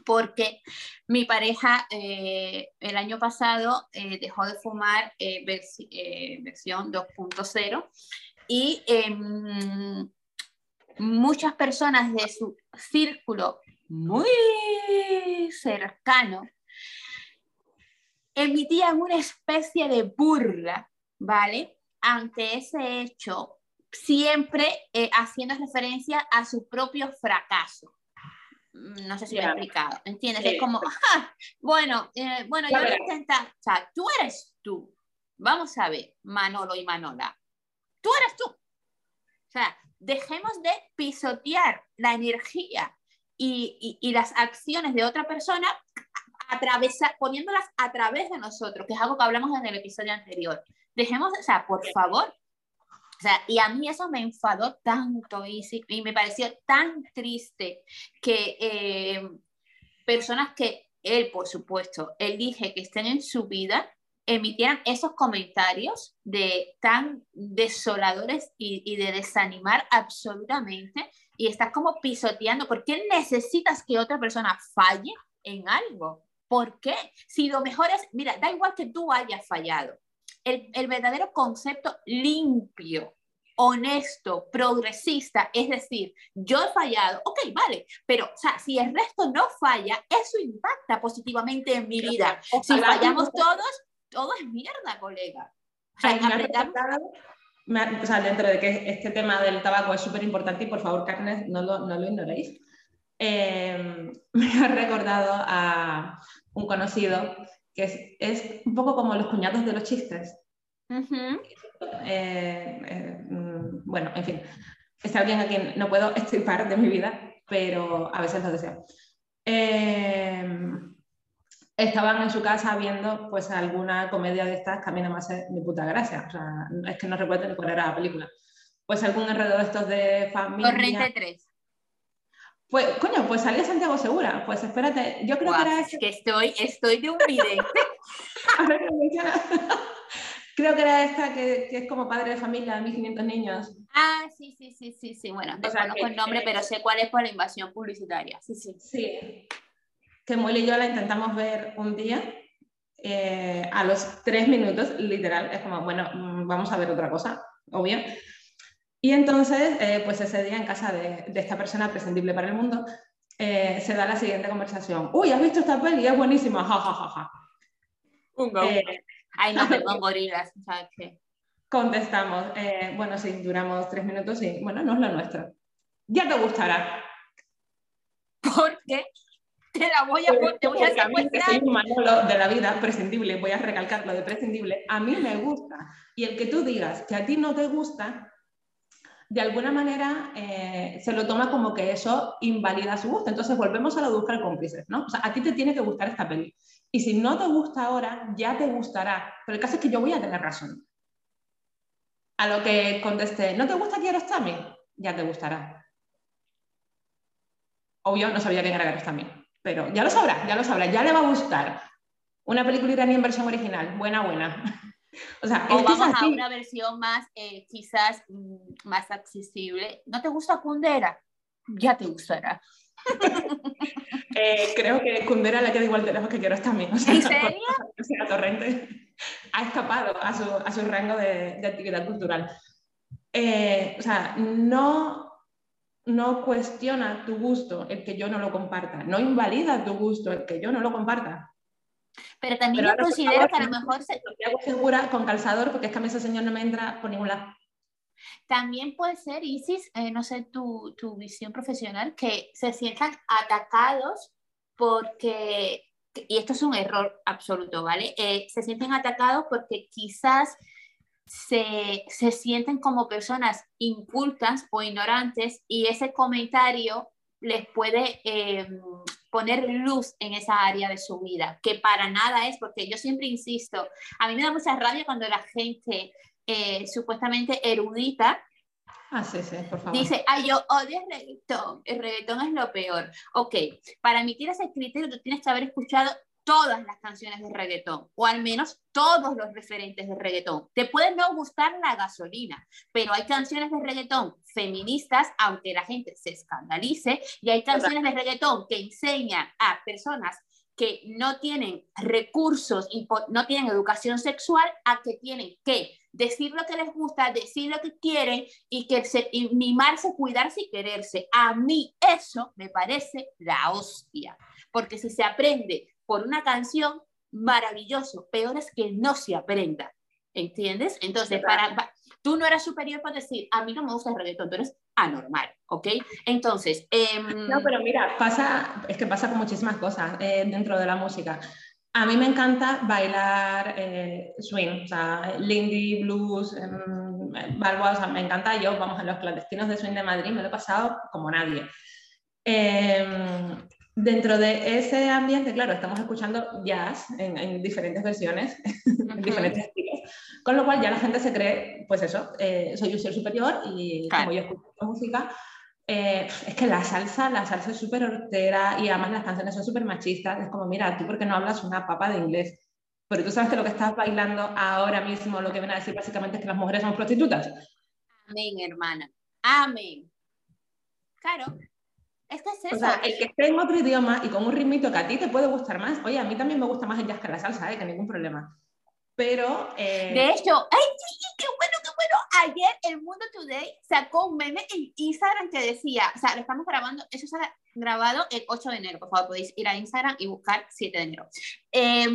porque mi pareja eh, el año pasado eh, dejó de fumar eh, versión 2.0 y em, muchas personas de su círculo muy cercano emitían una especie de burla, ¿vale? Ante ese hecho, siempre haciendo referencia a su propio fracaso. No sé si lo he explicado, ¿entiendes? Es como, bueno, eh, bueno, yo voy a intentar, o sea, tú eres tú. Vamos a ver, Manolo y Manola, tú eres tú. O sea, dejemos de pisotear la energía y, y, las acciones de otra persona atravesar, poniéndolas a través de nosotros, que es algo que hablamos en el episodio anterior. Dejemos, o sea, por favor, o sea, y a mí eso me enfadó tanto y, y me pareció tan triste que eh, personas que él, por supuesto, elige que estén en su vida, emitieran esos comentarios de tan desoladores y, y, de desanimar absolutamente y estás como pisoteando. ¿Por qué necesitas que otra persona falle en algo? ¿Por qué? Si lo mejor es, mira, da igual que tú hayas fallado el, verdadero concepto limpio, honesto, progresista, es decir, yo he fallado, ok, vale, pero o sea, si el resto no falla, eso impacta positivamente en mi vida. Si fallamos todos, todo es mierda, colega. O sea, dentro de que este tema del tabaco es súper importante y por favor, carnes, no lo, no lo ignoréis. Eh, me ha recordado a un conocido que es, un poco como los cuñados de los chistes. Eh, eh, mm, bueno, en fin, es alguien a quien no puedo extirpar de mi vida, pero a veces lo deseo. Estaban en su casa viendo pues alguna comedia de estas que a mí no me hace ni puta gracia, o sea, es que no recuerdo ni cuál era la película. Pues algún enredo de estos de familia. Corriente 3. Pues, coño, pues salía Santiago Segura. Pues espérate, yo creo que era Es que estoy, estoy de un vidente. creo que era esta que, que, es como padre de familia de 1500 niños. Ah, sí, sí, sí, sí, sí. Bueno, no conozco el nombre, pero sé cuál es por la invasión publicitaria. Sí, sí. Sí. Molly y yo la intentamos ver un día. Eh, a los tres minutos, literal, es como, bueno, mm, vamos a ver otra cosa, obvio. Y entonces, eh, pues ese día en casa de, esta persona prescindible para el mundo, eh, se da la siguiente conversación. Uy, ¿has visto esta peli? Es buenísima, ja, ja, ja, ja. Un eh, Ay, no, perdón, gorilas, ¿sabes qué? Contestamos, bueno, sí, duramos tres minutos y, bueno, no es lo nuestro. Ya te gustará. ¿Por qué? Te la voy a, te voy a soy un manolo de la vida, prescindible, voy a recalcar lo de prescindible, a mí me gusta. Y el que tú digas que a ti no te gusta, de alguna manera eh, se lo toma como que eso invalida su gusto. Entonces volvemos a lo de buscar cómplices, ¿no? O sea, a ti te tiene que gustar esta peli. Y si no te gusta ahora, ya te gustará. Pero el caso es que yo voy a tener razón. A lo que contesté, ¿no te gusta Kiarostami? Ya te gustará. Obvio, no sabía quién era Kiarostami. Pero ya lo sabrá, ya lo sabrá, ya le va a gustar. Una película iraní en versión original, buena, buena. O, sea, o vamos a una versión más, eh, quizás mm, más accesible. ¿No te gusta Kundera? Ya te gustará. Eh, creo que Kundera le queda igual de lejos que quiero también. O sea, ¿En serio? O sea, Torrente ha escapado a su, a su rango de, de, actividad cultural. Eh, o sea, no, no cuestiona tu gusto el que yo no lo comparta, no invalida tu gusto el que yo no lo comparta. Pero también yo considero que a lo mejor se... hago segura con calzador porque es que a mí ese señor no me entra por ningún lado. También puede ser, Isis, eh, no sé tu, tu, visión profesional, que se sientan atacados porque, y esto es un error absoluto, ¿vale? Eh, se sienten atacados porque quizás se, se, sienten como personas incultas o ignorantes y ese comentario les puede eh, poner luz en esa área de su vida, que para nada es, porque yo siempre insisto, a mí me da mucha rabia cuando la gente eh, supuestamente erudita Ah, sí, sí, por favor. Dice, ay, yo odio el reggaetón, el reggaetón es lo peor. Ok, para emitir ese criterio tú tienes que haber escuchado todas las canciones de reggaetón, o al menos todos los referentes de reggaetón. Te puede no gustar la gasolina, pero hay canciones de reggaetón feministas, aunque la gente se escandalice, y hay canciones de reggaetón que enseñan a personas que no tienen recursos y no tienen educación sexual a que tienen que decir lo que les gusta, decir lo que quieren y que se, y mimarse, cuidarse y quererse. A mí eso me parece la hostia, porque si se aprende por una canción, maravilloso. Peor es que no se aprenda. ¿Entiendes? Entonces, para, tú no eras superior para decir, a mí no me gusta el reggaetón, tú eres anormal, ¿ok? Entonces... Em, no, pero mira, pasa, es que pasa con muchísimas cosas eh, dentro de la música. A mí me encanta bailar eh, swing, o sea, lindy, blues, eh, o sea, me encanta. Yo, vamos, a los clandestinos de swing de Madrid me lo he pasado como nadie. Eh, Dentro de ese ambiente, claro, estamos escuchando jazz en, diferentes versiones, en diferentes estilos, con lo cual ya la gente se cree, pues eso, eh, soy un ser superior y como yo escucho música, eh, es que la salsa, la salsa es súper hortera y además las canciones son súper machistas, es como, mira, tú porque no hablas una papa de inglés, pero tú sabes que lo que estás bailando ahora mismo, lo que viene a decir básicamente es que las mujeres son prostitutas. Amén, hermana, amén. Claro, es que es eso. O sea, el que esté en otro idioma y con un ritmito que a ti te puede gustar más. Oye, a mí también me gusta más el jazz que la salsa, ¿eh? que ningún problema. Pero. Eh... De hecho, ¡ay, qué bueno, qué bueno! Ayer el Mundo Today sacó un meme en Instagram que decía, o sea, lo estamos grabando, eso se ha grabado el 8 de enero, por favor, podéis ir a Instagram y buscar 7 de enero. Eh,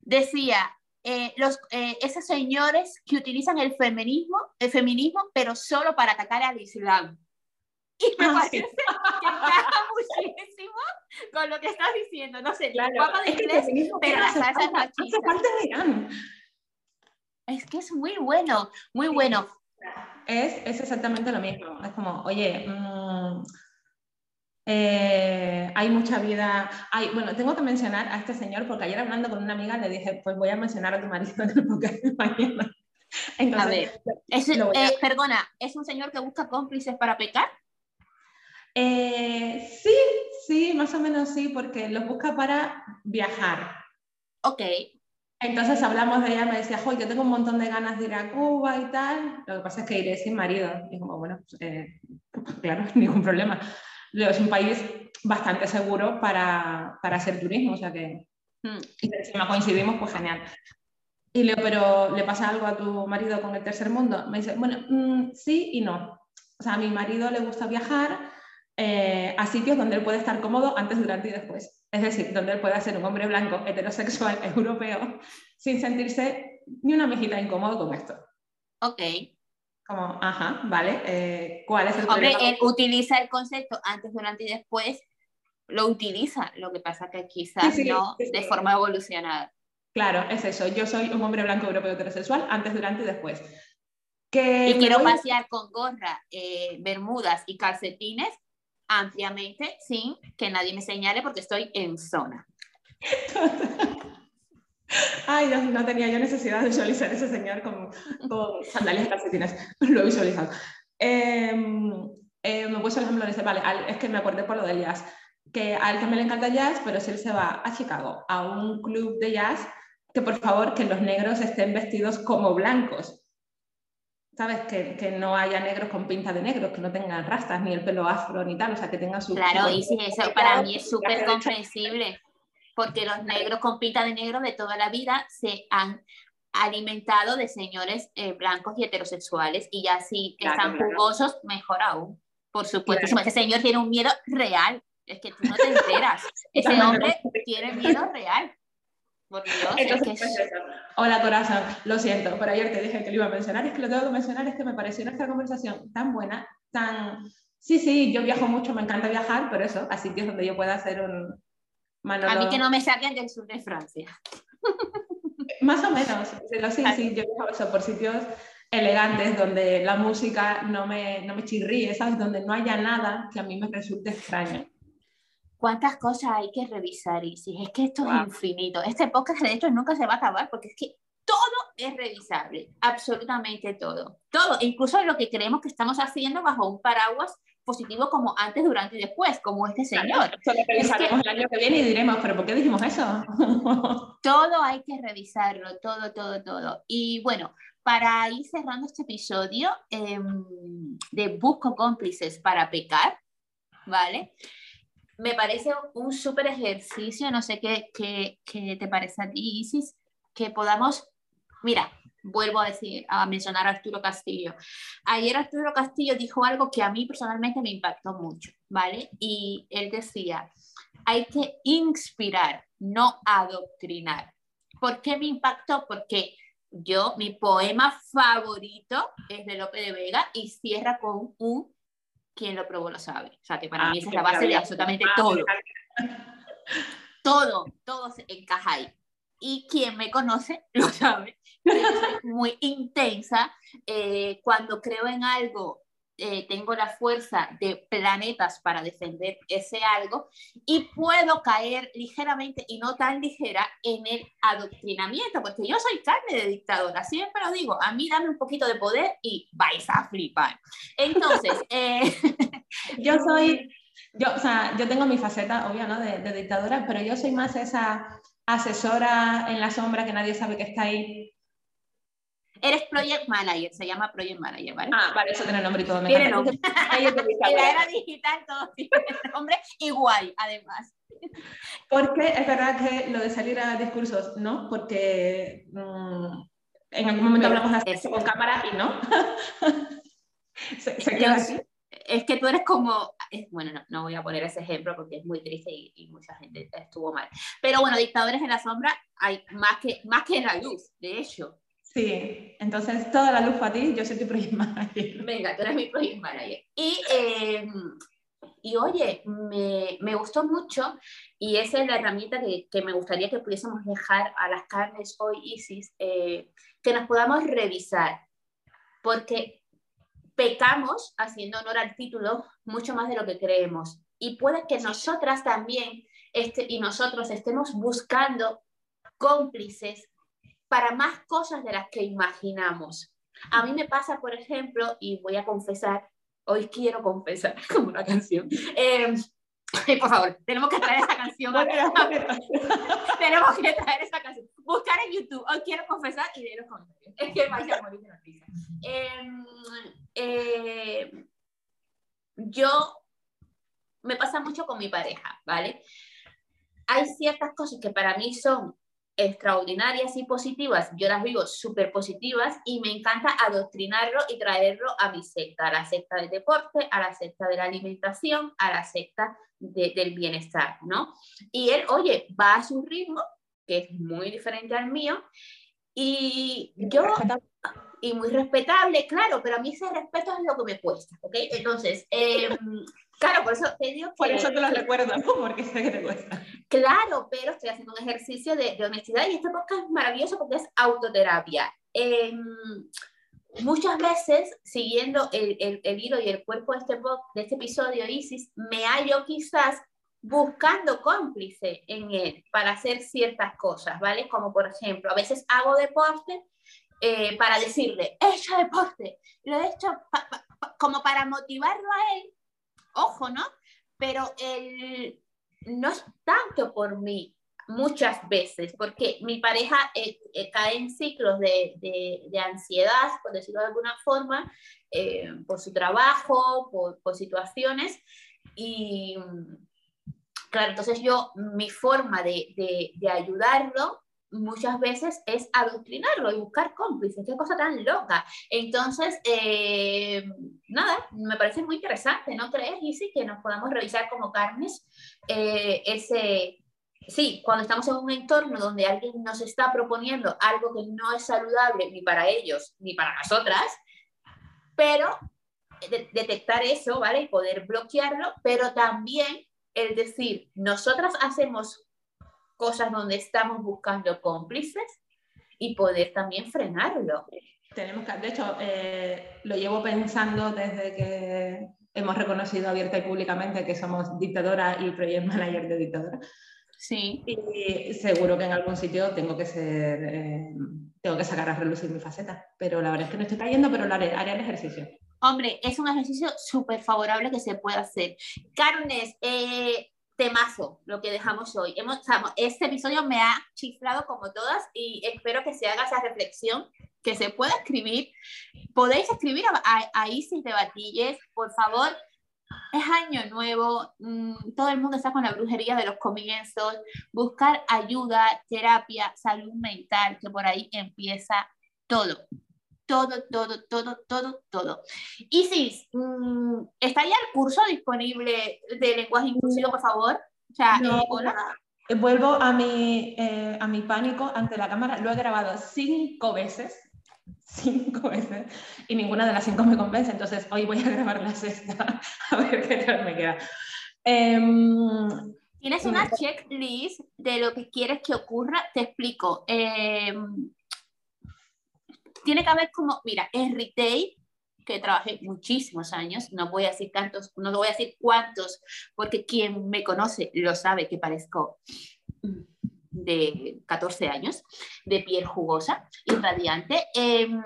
decía, eh, los, eh, esos señores que utilizan el feminismo, el feminismo, pero solo para atacar al Islam. Y me ah, parece que encaja muchísimo con lo que estás diciendo. No sé, claro, de es inglés, pero la salsa es machista. Es que es muy bueno, muy bueno. Es, es, exactamente lo mismo. Es como, oye, mmm, eh, hay mucha vida. Hay, bueno, tengo que mencionar a este señor porque ayer hablando con una amiga le dije, pues voy a mencionar a tu marido en el podcast de mañana. Entonces, a ver, es, eh, perdona, ¿es un señor que busca cómplices para pecar? Eh, sí, sí, más o menos sí, porque los busca para viajar. Ok. Entonces hablamos de ella, me decía, joder, yo tengo un montón de ganas de ir a Cuba y tal. Lo que pasa es que iré sin marido. Y como, bueno, pues, eh, claro, ningún problema. Es un país bastante seguro para, para hacer turismo, o sea que. Hmm. Y encima coincidimos, pues genial. Y le pero ¿le pasa algo a tu marido con el tercer mundo? Me dice, bueno, mm, sí y no. O sea, a mi marido le gusta viajar, eh, a sitios donde él puede estar cómodo antes, durante y después. Es decir, donde él pueda ser un hombre blanco, heterosexual, europeo, sin sentirse ni una mejita incómodo con esto. Ok. Como, ajá, vale, eh, ¿cuál es el Hombre, él utiliza el concepto antes, durante y después, lo utiliza, lo que pasa que quizás no de forma evolucionada. Claro, es eso, yo soy un hombre blanco europeo heterosexual antes, durante y después. Que y quiero pasear con gorra, eh, bermudas y calcetines ampliamente sin que nadie me señale porque estoy en zona. Ay, no, tenía yo necesidad de visualizar ese señor con, sandalias calcetines. Lo he visualizado. Em, eh, me puse el ejemplo, dice, vale, es que me acordé por lo del jazz, que a él también le encanta jazz, pero si él se va a Chicago a un club de jazz, que por favor que los negros estén vestidos como blancos. ¿Sabes? Que, que, no haya negros con pinta de negro, que no tengan rastas, ni el pelo afro, ni tal, o sea, que tengan su... Claro, y sí, eso para mí es súper comprensible, porque los negros con pinta de negro de toda la vida se han alimentado de señores eh, blancos y heterosexuales, y ya si están jugosos, mejor aún. Por supuesto, ese señor tiene un miedo real, es que tú no te enteras. Ese hombre tiene miedo real. Por Dios, Entonces, es que Hola corazón, lo siento, pero ayer te dije que lo iba a mencionar, es que lo tengo que mencionar, es que me pareció nuestra conversación tan buena, tan... Sí, sí, yo viajo mucho, me encanta viajar, pero eso, a sitios donde yo pueda hacer un... A mí que no me saquen del sur de Francia. Más o menos, pero sí, sí, yo viajo eso por sitios elegantes donde la música no me, no me chirríe, ¿sabes? Donde no haya nada que a mí me resulte extraño. ¿Cuántas cosas hay que revisar, Isis? Es que esto es infinito. Este podcast, de hecho, nunca se va a acabar porque es que todo es revisable, absolutamente todo. Todo, incluso lo que creemos que estamos haciendo bajo un paraguas positivo como antes, durante y después, como este señor. Solo revisaremos el año que viene y diremos, pero ¿por qué dijimos eso? todo hay que revisarlo, todo, todo, todo. Y bueno, para ir cerrando este episodio em, de Busco cómplices para pecar, ¿vale? Me parece un súper ejercicio, no sé qué, qué, qué te parece a ti, Isis, que podamos, mira, vuelvo a decir, a mencionar a Arturo Castillo. Ayer Arturo Castillo dijo algo que a mí personalmente me impactó mucho, ¿vale? Y él decía, hay que inspirar, no adoctrinar. ¿Por qué me impactó? Porque yo, mi poema favorito es de Lope de Vega y cierra con un quien lo probó lo sabe. O sea, que para ah, mí esa es la base de absolutamente ah, todo. Todo, todo se encaja ahí. Y quien me conoce lo sabe. muy intensa. Eh, cuando creo en algo, eh, tengo la fuerza de planetas para defender ese algo y puedo caer ligeramente y no tan ligera en el adoctrinamiento, porque yo soy carne de dictadora, siempre lo digo, a mí dame un poquito de poder y vais a flipar. Entonces, eh, yo soy, yo, o sea, yo tengo mi faceta, obvio, ¿no? De, de dictadora, pero yo soy más esa asesora en la sombra que nadie sabe que está ahí Eres project manager, se llama project manager, ¿vale? Ah, vale, eso tiene nombre y todo. Me tiene nombre. en la era digital todo tiene nombre y guay, además. Porque es verdad que lo de salir a discursos, ¿no? Porque mm, en algún momento hablamos de eso con cámara y no. se, queda así. Es que tú eres como, bueno, no, no, voy a poner ese ejemplo porque es muy triste y, y, mucha gente estuvo mal. Pero bueno, dictadores en la sombra hay más que, más que en la luz, de hecho. Sí, entonces toda la luz para ti, yo soy tu project manager. Venga, tú eres mi project manager. Y, eh, y oye, me, me, gustó mucho y esa es la herramienta que, que, me gustaría que pudiésemos dejar a las carnes hoy, Isis, eh, que nos podamos revisar, porque pecamos, haciendo honor al título, mucho más de lo que creemos. Y puede que nosotras también este, y nosotros estemos buscando cómplices para más cosas de las que imaginamos. A mí me pasa, por ejemplo, y voy a confesar, hoy quiero confesar, como una canción. Eh, por favor, tenemos que traer esa canción. tenemos que traer esa canción. Buscar en YouTube, hoy quiero confesar y de los comentarios. Es que vais a morir de la risa. Em, eh, yo, me pasa mucho con mi pareja, ¿vale? Hay ciertas cosas que para mí son extraordinarias y positivas, yo las vivo súper positivas y me encanta adoctrinarlo y traerlo a mi secta, a la secta del deporte, a la secta de la alimentación, a la secta del bienestar, ¿no? Y él, oye, va a su ritmo, que es muy diferente al mío, y yo, y muy respetable, claro, pero a mí ese respeto es lo que me cuesta, ¿ok? Entonces, eh, Claro, por eso te digo Por eso te lo recuerdo, porque sé que te cuesta. Claro, pero estoy haciendo un ejercicio de, honestidad y este podcast es maravilloso porque es autoterapia. Em, muchas veces, siguiendo el, hilo y el cuerpo de este, de este episodio, Isis, me hallo quizás buscando cómplice en él para hacer ciertas cosas, ¿vale? Como por ejemplo, a veces hago deporte eh, para decirle, he hecho deporte, lo he hecho como para motivarlo a él ojo, ¿no? Pero el, no es tanto por mí. muchas veces, porque mi pareja eh, eh, cae en ciclos de, de, ansiedad, por decirlo de alguna forma, eh, por su trabajo, por, por, situaciones. Y claro, entonces yo, mi forma de, de ayudarlo muchas veces es adoctrinarlo y buscar cómplices. Qué cosa tan loca. Entonces, eh, nada, me parece muy interesante, ¿no crees, sí que nos podamos revisar como carnes eh, ese... Sí, cuando estamos en un entorno donde alguien nos está proponiendo algo que no es saludable ni para ellos ni para nosotras, pero detectar eso, ¿vale? Y poder bloquearlo, pero también el decir, nosotras hacemos cosas donde estamos buscando cómplices y poder también frenarlo. Tenemos que, de hecho, eh, lo llevo pensando desde que hemos reconocido abierta y públicamente que somos dictadora y project manager de dictadora. Sí. Y seguro que en algún sitio tengo que ser, eh, tengo que sacar a relucir mi faceta. Pero la verdad es que no estoy cayendo, pero lo haré, haré el ejercicio. Hombre, es un ejercicio súper favorable que se puede hacer. Carnes, eh, temazo lo que dejamos hoy. Hemos, este episodio me ha chiflado como todas y espero que se haga esa reflexión, que se pueda escribir. Podéis escribir a, Isis de Batilles, por favor. Es año nuevo, mm, todo el mundo está con la brujería de los comienzos, buscar ayuda, terapia, salud mental, que por ahí empieza todo todo, todo, todo, todo, todo. Isis, mm, ¿está ya el curso disponible de lenguaje inclusivo, por favor? O sea, eh, hola. Eh, vuelvo a mi, eh, a mi pánico ante la cámara. Lo he grabado cinco veces, cinco veces, y ninguna de las cinco me convence. Entonces, hoy voy a grabar la sexta, a ver qué tal me queda. Em, Tienes una checklist de lo que quieres que ocurra. Te explico. Eh, tiene que haber como, mira, en retail, que trabajé muchísimos años, no voy a decir tantos, no voy a decir cuántos, porque quien me conoce lo sabe que parezco de 14 años, de piel jugosa y radiante, em,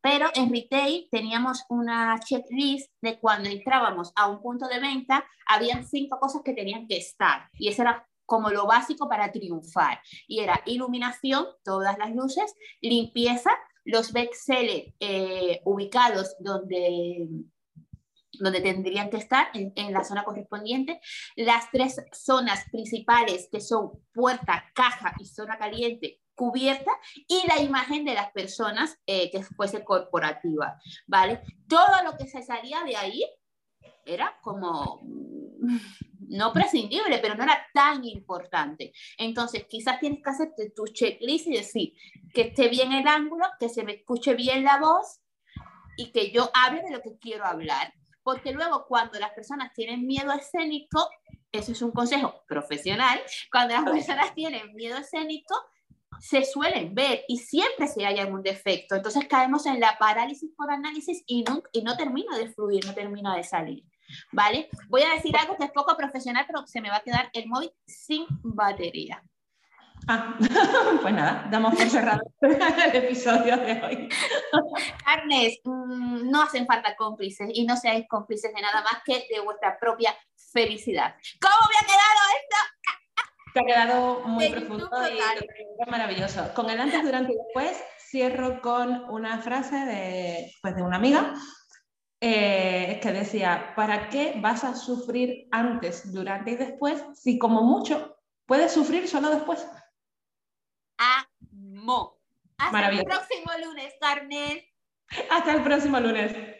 pero en retail teníamos una checklist de cuando entrábamos a un punto de venta, habían cinco cosas que tenían que estar, y eso era como lo básico para triunfar, y era iluminación, todas las luces, limpieza, los bestsellers eh, ubicados donde, donde tendrían que estar, en, la zona correspondiente, las tres zonas principales que son puerta, caja y zona caliente cubierta y la imagen de las personas eh, que fuese corporativa, ¿vale? Todo lo que se salía de ahí era como no prescindible, pero no era tan importante. Entonces, quizás tienes que hacer tu checklist y decir que esté bien el ángulo, que se me escuche bien la voz y que yo hable de lo que quiero hablar. Porque luego cuando las personas tienen miedo escénico, eso es un consejo profesional, cuando las personas tienen miedo escénico, se suelen ver y siempre se haya algún defecto. Entonces caemos en la parálisis por análisis y no, y no termina de fluir, no termina de salir. ¿Vale? Voy a decir algo que es poco profesional, pero se me va a quedar el móvil sin batería. Ah, pues nada, damos por cerrado el episodio de hoy. Carnes, mm, no hacen falta cómplices y no seáis cómplices de nada más que de vuestra propia felicidad. ¿Cómo me ha quedado esto? Te ha quedado muy profundo y maravilloso. Con el antes, durante y después cierro con una frase de, pues, de una amiga eh, es que decía, ¿para qué vas a sufrir antes, durante y después si como mucho puedes sufrir solo después? Amo. Hasta el próximo lunes, Carmen. Hasta el próximo lunes.